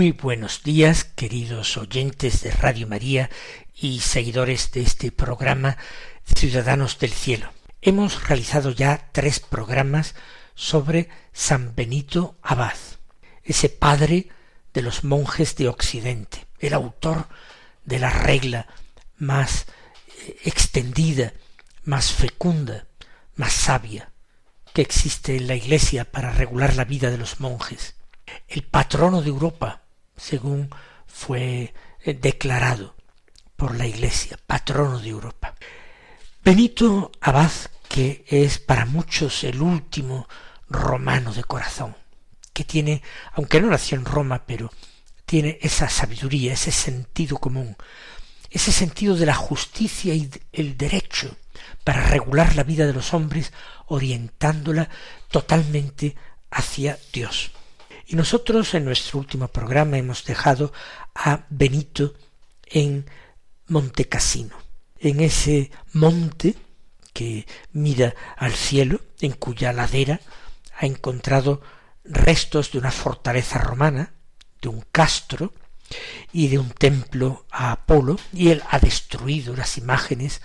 Muy buenos días, queridos oyentes de Radio María y seguidores de este programa Ciudadanos del Cielo. Hemos realizado ya tres programas sobre San Benito Abad, ese padre de los monjes de Occidente, el autor de la regla más eh, extendida, más fecunda, más sabia que existe en la Iglesia para regular la vida de los monjes, el patrono de Europa, según fue eh, declarado por la Iglesia, patrono de Europa. Benito Abad, que es para muchos el último romano de corazón, que tiene, aunque no nació en Roma, pero tiene esa sabiduría, ese sentido común, ese sentido de la justicia y el derecho para regular la vida de los hombres, orientándola totalmente hacia Dios. Y nosotros en nuestro último programa hemos dejado a Benito en Monte Cassino, en ese monte que mira al cielo, en cuya ladera ha encontrado restos de una fortaleza romana, de un castro y de un templo a Apolo, y él ha destruido las imágenes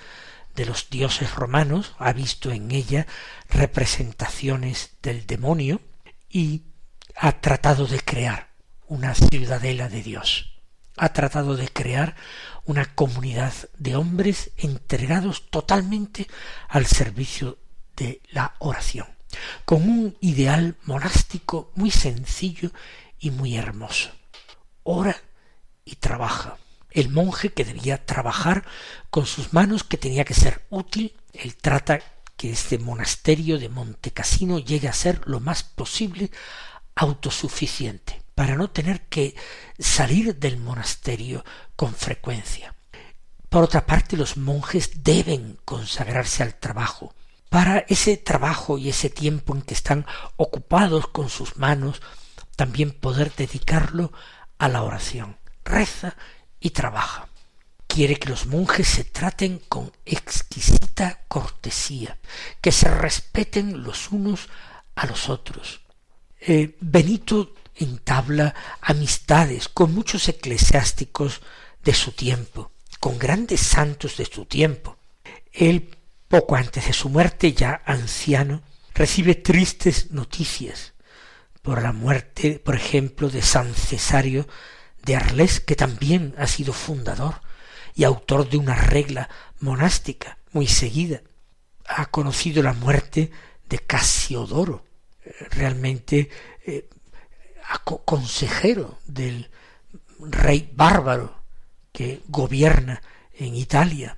de los dioses romanos, ha visto en ella representaciones del demonio y ha tratado de crear una ciudadela de Dios, ha tratado de crear una comunidad de hombres entregados totalmente al servicio de la oración, con un ideal monástico muy sencillo y muy hermoso. Ora y trabaja. El monje que debía trabajar con sus manos, que tenía que ser útil, él trata que este monasterio de Montecasino llegue a ser lo más posible autosuficiente, para no tener que salir del monasterio con frecuencia. Por otra parte, los monjes deben consagrarse al trabajo. Para ese trabajo y ese tiempo en que están ocupados con sus manos, también poder dedicarlo a la oración. Reza y trabaja. Quiere que los monjes se traten con exquisita cortesía, que se respeten los unos a los otros, eh, Benito entabla amistades con muchos eclesiásticos de su tiempo, con grandes santos de su tiempo. Él, poco antes de su muerte, ya anciano, recibe tristes noticias por la muerte, por ejemplo, de San Cesario de Arles, que también ha sido fundador y autor de una regla monástica muy seguida. Ha conocido la muerte de Casiodoro, realmente eh, consejero del rey bárbaro que gobierna en Italia.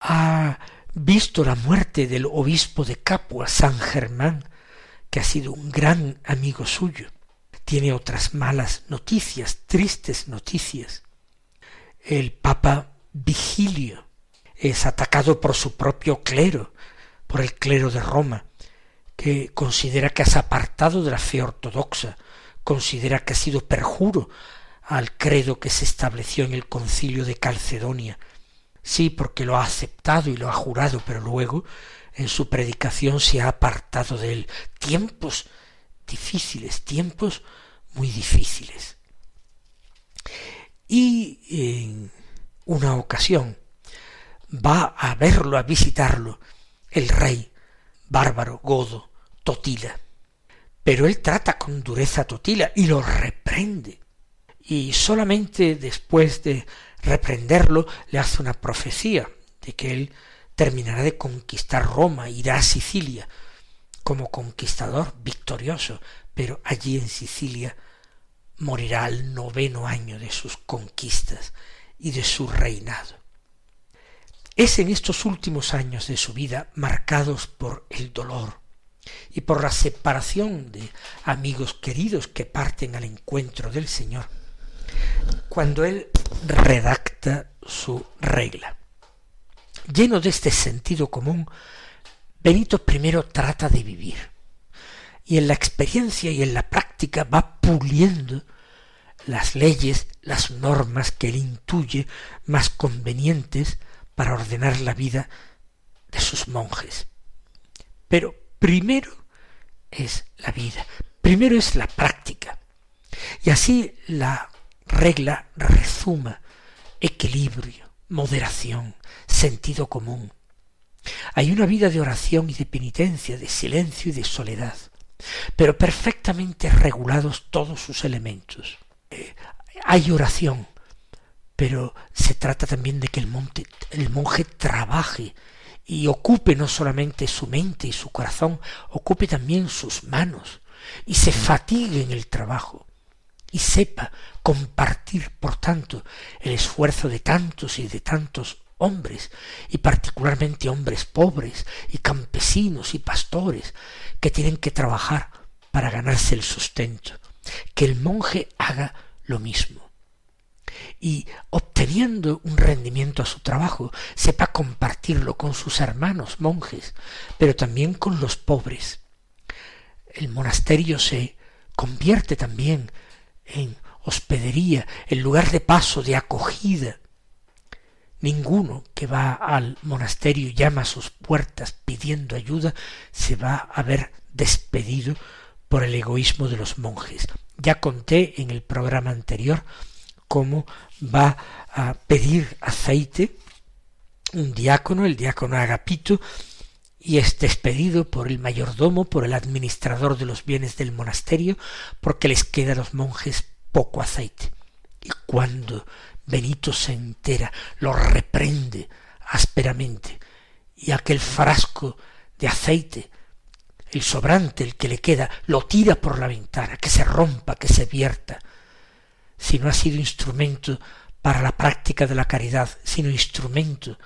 Ha visto la muerte del obispo de Capua, San Germán, que ha sido un gran amigo suyo. Tiene otras malas noticias, tristes noticias. El Papa Vigilio es atacado por su propio clero, por el clero de Roma, que considera que has apartado de la fe ortodoxa, considera que ha sido perjuro al credo que se estableció en el concilio de Calcedonia. Sí, porque lo ha aceptado y lo ha jurado, pero luego en su predicación se ha apartado de él. Tiempos difíciles, tiempos muy difíciles. Y en una ocasión va a verlo, a visitarlo, el rey bárbaro godo, Totila. Pero él trata con dureza a Totila y lo reprende. Y solamente después de reprenderlo le hace una profecía de que él terminará de conquistar Roma, irá a Sicilia. como conquistador victorioso, pero allí en Sicilia morirá al noveno año de sus conquistas y de su reinado. Es en estos últimos años de su vida, marcados por el dolor y por la separación de amigos queridos que parten al encuentro del Señor, cuando él redacta su regla. Lleno de este sentido común, Benito I trata de vivir y en la experiencia y en la práctica va puliendo las leyes, las normas que él intuye más convenientes para ordenar la vida de sus monjes. Pero primero es la vida, primero es la práctica. Y así la regla rezuma equilibrio, moderación, sentido común. Hay una vida de oración y de penitencia, de silencio y de soledad, pero perfectamente regulados todos sus elementos. Eh, hay oración, pero se trata también de que el, monte, el monje trabaje y ocupe no solamente su mente y su corazón, ocupe también sus manos y se fatigue en el trabajo y sepa compartir, por tanto, el esfuerzo de tantos y de tantos hombres, y particularmente hombres pobres y campesinos y pastores, que tienen que trabajar para ganarse el sustento, que el monje haga lo mismo. Y obteniendo un rendimiento a su trabajo, sepa compartirlo con sus hermanos monjes, pero también con los pobres. El monasterio se convierte también en hospedería, en lugar de paso, de acogida. Ninguno que va al monasterio y llama a sus puertas pidiendo ayuda se va a ver despedido por el egoísmo de los monjes. Ya conté en el programa anterior cómo va a pedir aceite un diácono, el diácono Agapito, y es despedido por el mayordomo, por el administrador de los bienes del monasterio, porque les queda a los monjes poco aceite. Y cuando Benito se entera, lo reprende ásperamente, y aquel frasco de aceite, el sobrante, el que le queda, lo tira por la ventana, que se rompa, que se vierta, si no ha sido instrumento para la práctica de la caridad, sino instrumento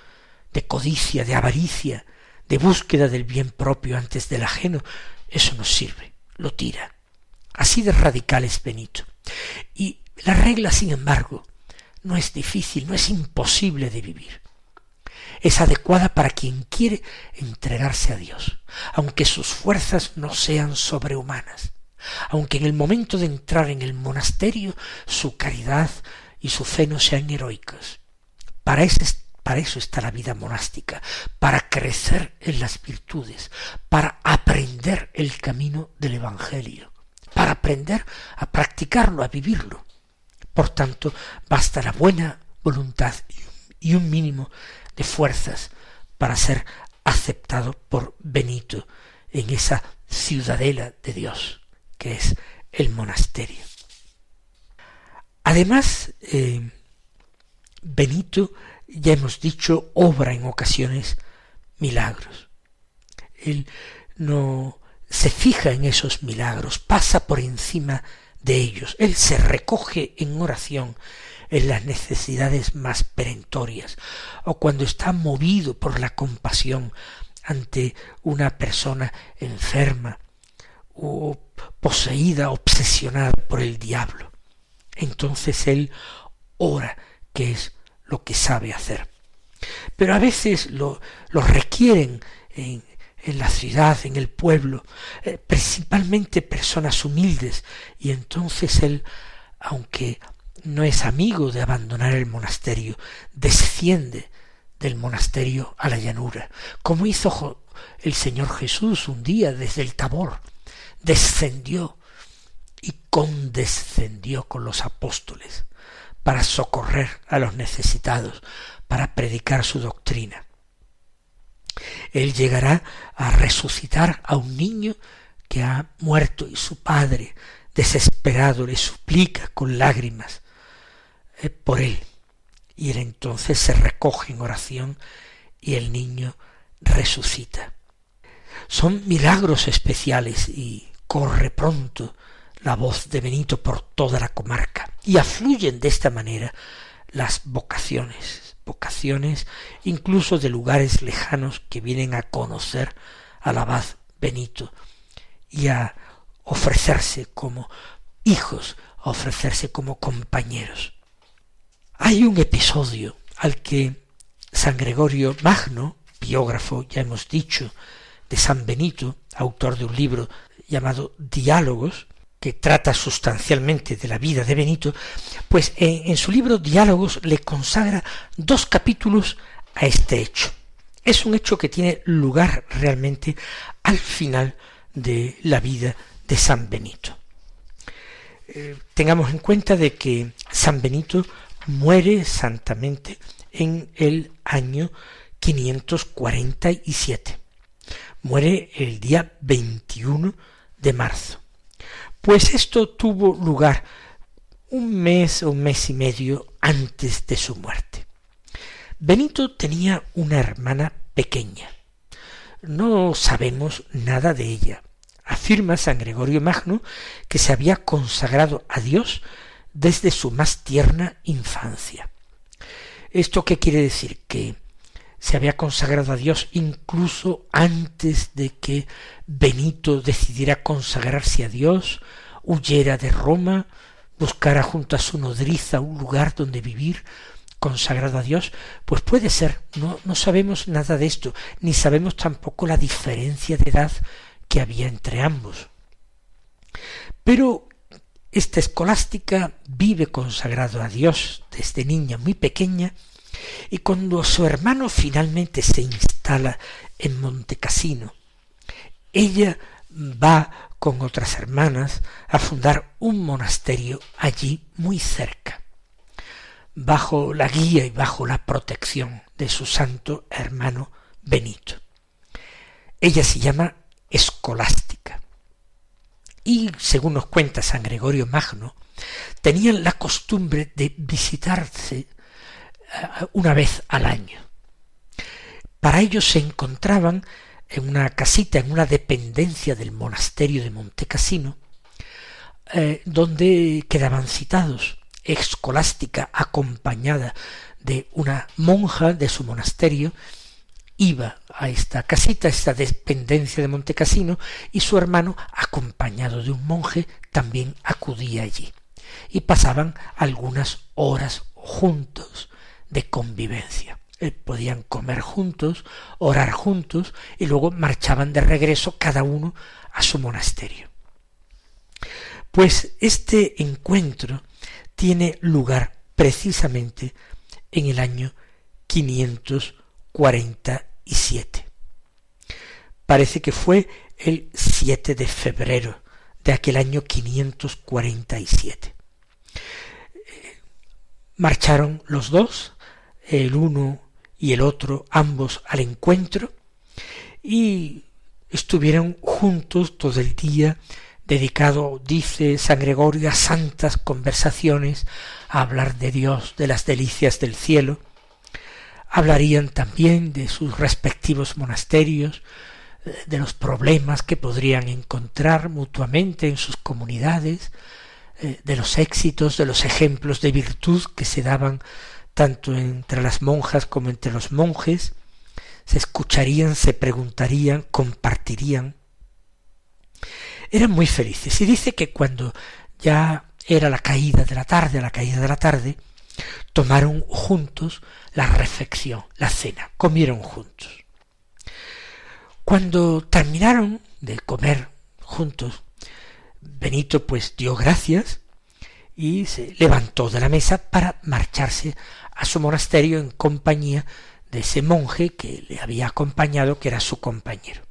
de codicia, de avaricia, de búsqueda del bien propio antes del ajeno, eso no sirve, lo tira. Así de radical es Benito. Y la regla, sin embargo, no es difícil, no es imposible de vivir. Es adecuada para quien quiere entregarse a Dios, aunque sus fuerzas no sean sobrehumanas, aunque en el momento de entrar en el monasterio su caridad y su fe no sean heroicas. Para para eso está la vida monástica, para crecer en las virtudes, para aprender el camino del Evangelio, para aprender a practicarlo, a vivirlo. Por tanto, basta la buena voluntad y un mínimo de fuerzas para ser aceptado por Benito en esa ciudadela de Dios que es el monasterio. Además, eh, Benito ya hemos dicho, obra en ocasiones milagros. Él no se fija en esos milagros, pasa por encima de ellos. Él se recoge en oración en las necesidades más perentorias o cuando está movido por la compasión ante una persona enferma o poseída, obsesionada por el diablo. Entonces él ora, que es lo que sabe hacer. Pero a veces lo, lo requieren en, en, la ciudad, en el pueblo, eh, principalmente personas humildes, y entonces él, aunque no es amigo de abandonar el monasterio, desciende del monasterio a la llanura, como hizo el Señor Jesús un día desde el Tabor, descendió y condescendió con los apóstoles para socorrer a los necesitados, para predicar su doctrina. Él llegará a resucitar a un niño que ha muerto y su padre, desesperado, le suplica con lágrimas eh, por él. Y él entonces se recoge en oración y el niño resucita. Son milagros especiales y corre pronto la voz de Benito por toda la comarca y afluyen de esta manera las vocaciones, vocaciones incluso de lugares lejanos que vienen a conocer al abad Benito y a ofrecerse como hijos, a ofrecerse como compañeros. Hay un episodio al que San Gregorio Magno, biógrafo, ya hemos dicho, de San Benito, autor de un libro llamado Diálogos, que trata sustancialmente de la vida de Benito, pues en, su libro Diálogos le consagra dos capítulos a este hecho. Es un hecho que tiene lugar realmente al final de la vida de San Benito. Eh, tengamos en cuenta de que San Benito muere santamente en el año 547. Muere el día 21 de marzo. Pues esto tuvo lugar un mes o un mes y medio antes de su muerte. Benito tenía una hermana pequeña. No sabemos nada de ella. Afirma San Gregorio Magno que se había consagrado a Dios desde su más tierna infancia. ¿Esto qué quiere decir? Que se había consagrado a Dios incluso antes de que Benito decidiera consagrarse a Dios, huyera de Roma, buscara junto a su nodriza un lugar donde vivir consagrado a Dios, pues puede ser, no, no sabemos nada de esto, ni sabemos tampoco la diferencia de edad que había entre ambos. Pero esta escolástica vive consagrado a Dios desde niña muy pequeña y cuando su hermano finalmente se instala en Montecassino, ella va con otras hermanas a fundar un monasterio allí muy cerca, bajo la guía y bajo la protección de su santo hermano Benito. Ella se llama escolástica. Y, según nos cuenta San Gregorio Magno, tenían la costumbre de visitarse una vez al año. Para ello se encontraban en una casita, en una dependencia del monasterio de Montecassino, eh, donde quedaban citados, escolástica acompañada de una monja de su monasterio iba a esta casita, esta dependencia de Montecassino, y su hermano, acompañado de un monje, también acudía allí. Y pasaban algunas horas juntos de convivencia. Eh, podían comer juntos, orar juntos, y luego marchaban de regreso cada uno a su monasterio. Pues este encuentro tiene lugar precisamente en el año 500 siete. Parece que fue el 7 de febrero de aquel año 547. Marcharon los dos, el uno y el otro, ambos al encuentro, y estuvieron juntos todo el día, dedicado, dice San Gregorio, a santas conversaciones, a hablar de Dios, de las delicias del cielo, hablarían también de sus respectivos monasterios, de los problemas que podrían encontrar mutuamente en sus comunidades, eh, de los éxitos, de los ejemplos de virtud que se daban tanto entre las monjas como entre los monjes, se escucharían, se preguntarían, compartirían. Eran muy felices y dice que cuando ya era la caída de la tarde, a la caída de la tarde, tomaron juntos la refección, la cena, comieron juntos. Cuando terminaron de comer juntos, Benito pues dio gracias y se levantó de la mesa para marcharse a su monasterio en compañía de ese monje que le había acompañado, que era su compañero.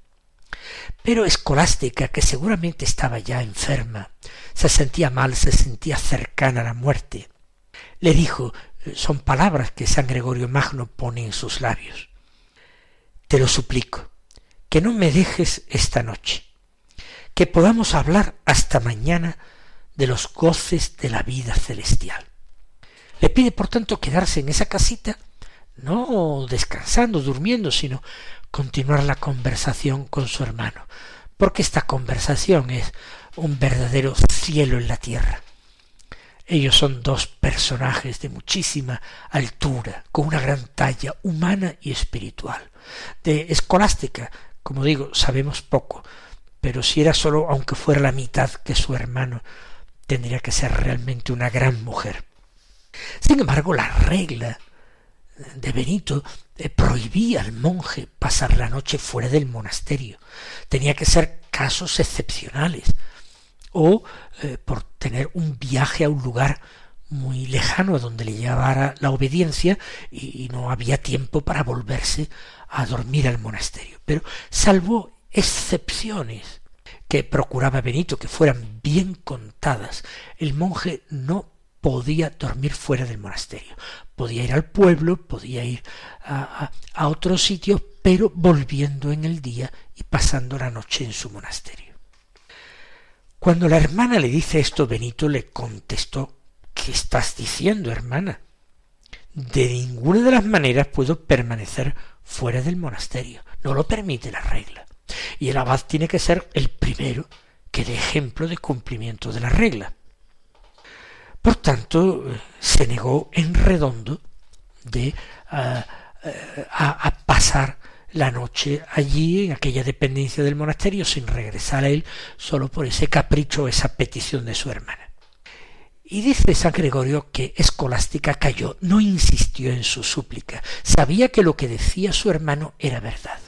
Pero Escolástica, que seguramente estaba ya enferma, se sentía mal, se sentía cercana a la muerte, le dijo son palabras que San Gregorio Magno pone en sus labios. Te lo suplico, que no me dejes esta noche, que podamos hablar hasta mañana de los goces de la vida celestial. Le pide, por tanto, quedarse en esa casita, no descansando, durmiendo, sino continuar la conversación con su hermano, porque esta conversación es un verdadero cielo en la tierra. Ellos son dos personajes de muchísima altura, con una gran talla humana y espiritual. De escolástica, como digo, sabemos poco, pero si era solo, aunque fuera la mitad que su hermano, tendría que ser realmente una gran mujer. Sin embargo, la regla de Benito eh, prohibía al monje pasar la noche fuera del monasterio. Tenía que ser casos excepcionales o eh, por tener un viaje a un lugar muy lejano a donde le llevara la obediencia y, y no había tiempo para volverse a dormir al monasterio. Pero salvo excepciones que procuraba Benito que fueran bien contadas, el monje no podía dormir fuera del monasterio. Podía ir al pueblo, podía ir a, a, otros sitios, pero volviendo en el día y pasando la noche en su monasterio. Cuando la hermana le dice esto, Benito le contestó ¿Qué estás diciendo, hermana? De ninguna de las maneras puedo permanecer fuera del monasterio. No lo permite la regla. Y el abad tiene que ser el primero que dé ejemplo de cumplimiento de la regla. Por tanto, se negó en redondo de a, a, pasar la noche allí en aquella dependencia del monasterio sin regresar a él solo por ese capricho esa petición de su hermana. Y dice San Gregorio que Escolástica cayó, no insistió en su súplica, sabía que lo que decía su hermano era verdad.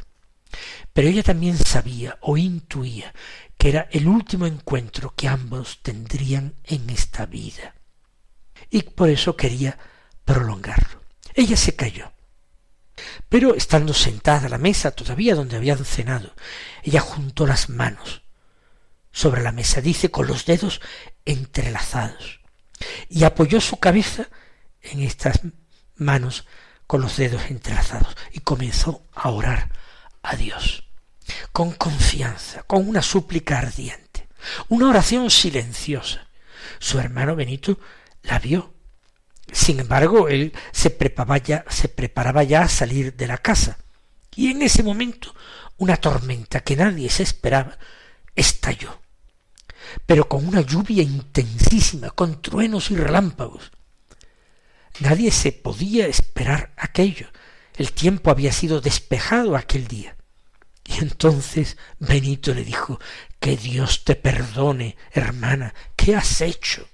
Pero ella también sabía o intuía que era el último encuentro que ambos tendrían en esta vida y por eso quería prolongarlo. Ella se calló. Pero estando sentada a la mesa todavía donde habían cenado, ella juntó las manos sobre la mesa, dice, con los dedos entrelazados, y apoyó su cabeza en estas manos con los dedos entrelazados, y comenzó a orar a Dios, con confianza, con una súplica ardiente, una oración silenciosa. Su hermano Benito la vio. Sin embargo, él se preparaba ya, se preparaba ya a salir de la casa. Y en ese momento una tormenta que nadie se esperaba estalló. Pero con una lluvia intensísima, con truenos y relámpagos. Nadie se podía esperar aquello. El tiempo había sido despejado aquel día. Y entonces Benito le dijo, que Dios te perdone, hermana, ¿qué has hecho?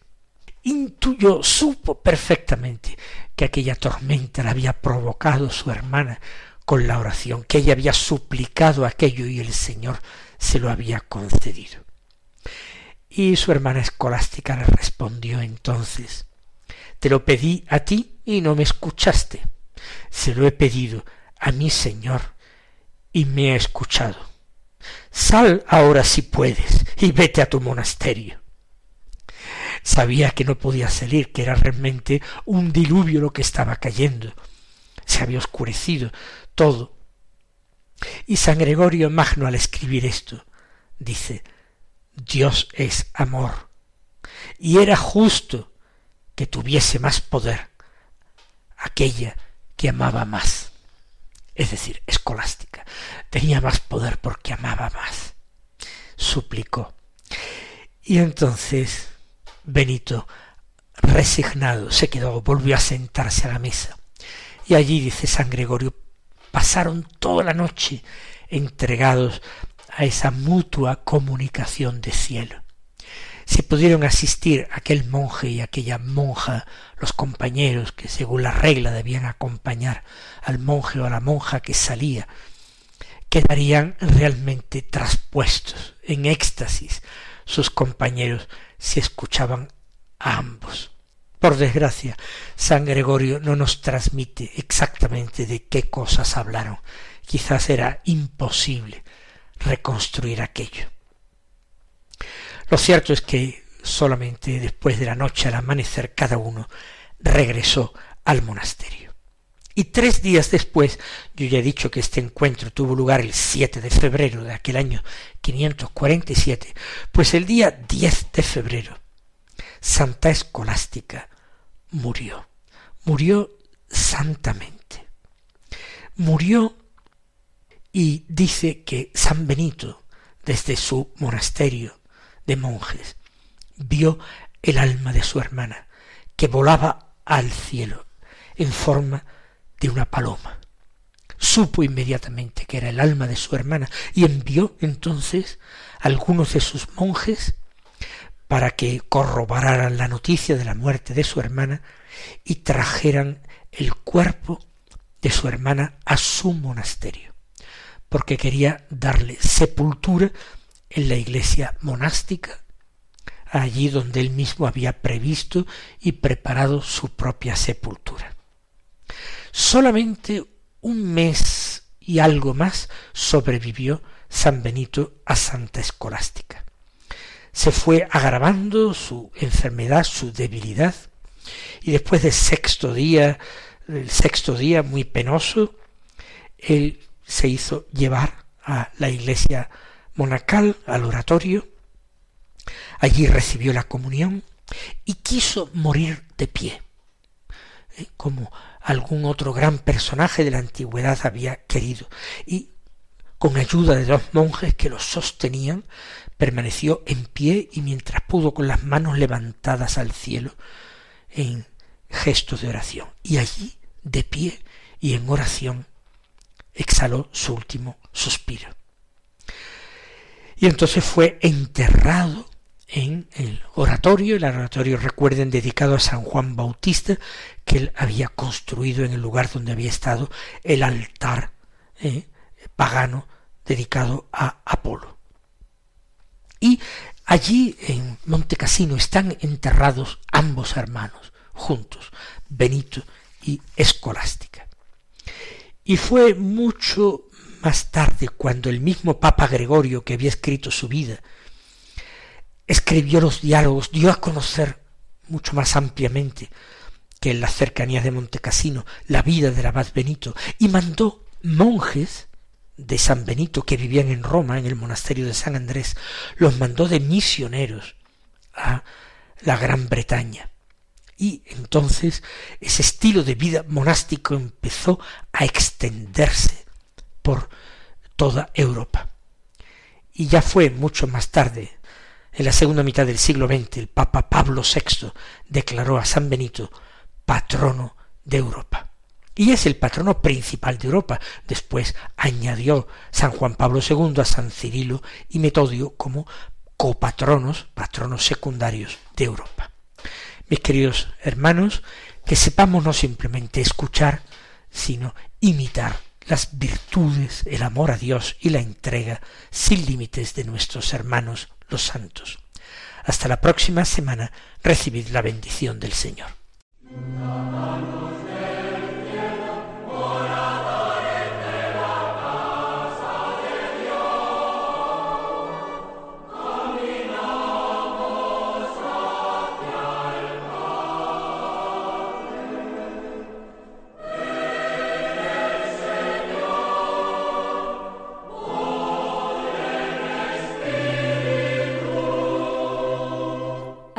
intuyó, supo perfectamente que aquella tormenta la había provocado su hermana con la oración, que ella había suplicado aquello y el Señor se lo había concedido. Y su hermana escolástica le respondió entonces Te lo pedí a ti y no me escuchaste. Se lo he pedido a mi Señor y me ha escuchado. Sal ahora si puedes y vete a tu monasterio sabía que no podía salir, que era realmente un diluvio lo que estaba cayendo. Se había oscurecido todo. Y San Gregorio Magno al escribir esto dice, Dios es amor, y era justo que tuviese más poder aquella que amaba más. Es decir, escolástica. Tenía más poder porque amaba más. Suplicó. Y entonces Benito, resignado, se quedó, volvió a sentarse a la mesa. Y allí, dice San Gregorio, pasaron toda la noche entregados a esa mutua comunicación de cielo. Se pudieron asistir aquel monje y aquella monja, los compañeros que según la regla debían acompañar al monje o a la monja que salía, quedarían realmente traspuestos en éxtasis sus compañeros si escuchaban a ambos. Por desgracia, San Gregorio no nos transmite exactamente de qué cosas hablaron. Quizás era imposible reconstruir aquello. Lo cierto es que solamente después de la noche al amanecer cada uno regresó al monasterio. Y tres días después, yo ya he dicho que este encuentro tuvo lugar el 7 de febrero de aquel año 547, pues el día 10 de febrero, Santa Escolástica murió, murió santamente, murió y dice que San Benito, desde su monasterio de monjes, vio el alma de su hermana, que volaba al cielo en forma de una paloma. Supo inmediatamente que era el alma de su hermana y envió entonces a algunos de sus monjes para que corroboraran la noticia de la muerte de su hermana y trajeran el cuerpo de su hermana a su monasterio, porque quería darle sepultura en la iglesia monástica, allí donde él mismo había previsto y preparado su propia sepultura. Solamente un mes y algo más sobrevivió San Benito a Santa Escolástica. Se fue agravando su enfermedad, su debilidad, y después del sexto día, el sexto día muy penoso, él se hizo llevar a la iglesia monacal, al oratorio, allí recibió la comunión y quiso morir de pie, ¿eh? como algún otro gran personaje de la antigüedad había querido, y con ayuda de dos monjes que lo sostenían, permaneció en pie y mientras pudo con las manos levantadas al cielo en gesto de oración. Y allí, de pie y en oración, exhaló su último suspiro. Y entonces fue enterrado en el oratorio, el oratorio recuerden dedicado a San Juan Bautista, que él había construido en el lugar donde había estado el altar eh, pagano dedicado a Apolo. Y allí en Monte Cassino están enterrados ambos hermanos, juntos, Benito y Escolástica. Y fue mucho más tarde cuando el mismo Papa Gregorio, que había escrito su vida, escribió los diálogos, dio a conocer mucho más ampliamente que en las cercanías de Montecassino la vida del abad Benito y mandó monjes de San Benito que vivían en Roma, en el monasterio de San Andrés, los mandó de misioneros a la Gran Bretaña. Y entonces ese estilo de vida monástico empezó a extenderse por toda Europa. Y ya fue mucho más tarde, en la segunda mitad del siglo XX, el Papa Pablo VI declaró a San Benito patrono de Europa. Y es el patrono principal de Europa. Después añadió San Juan Pablo II a San Cirilo y Metodio como copatronos, patronos secundarios de Europa. Mis queridos hermanos, que sepamos no simplemente escuchar, sino imitar las virtudes, el amor a Dios y la entrega sin límites de nuestros hermanos los santos. Hasta la próxima semana recibid la bendición del Señor.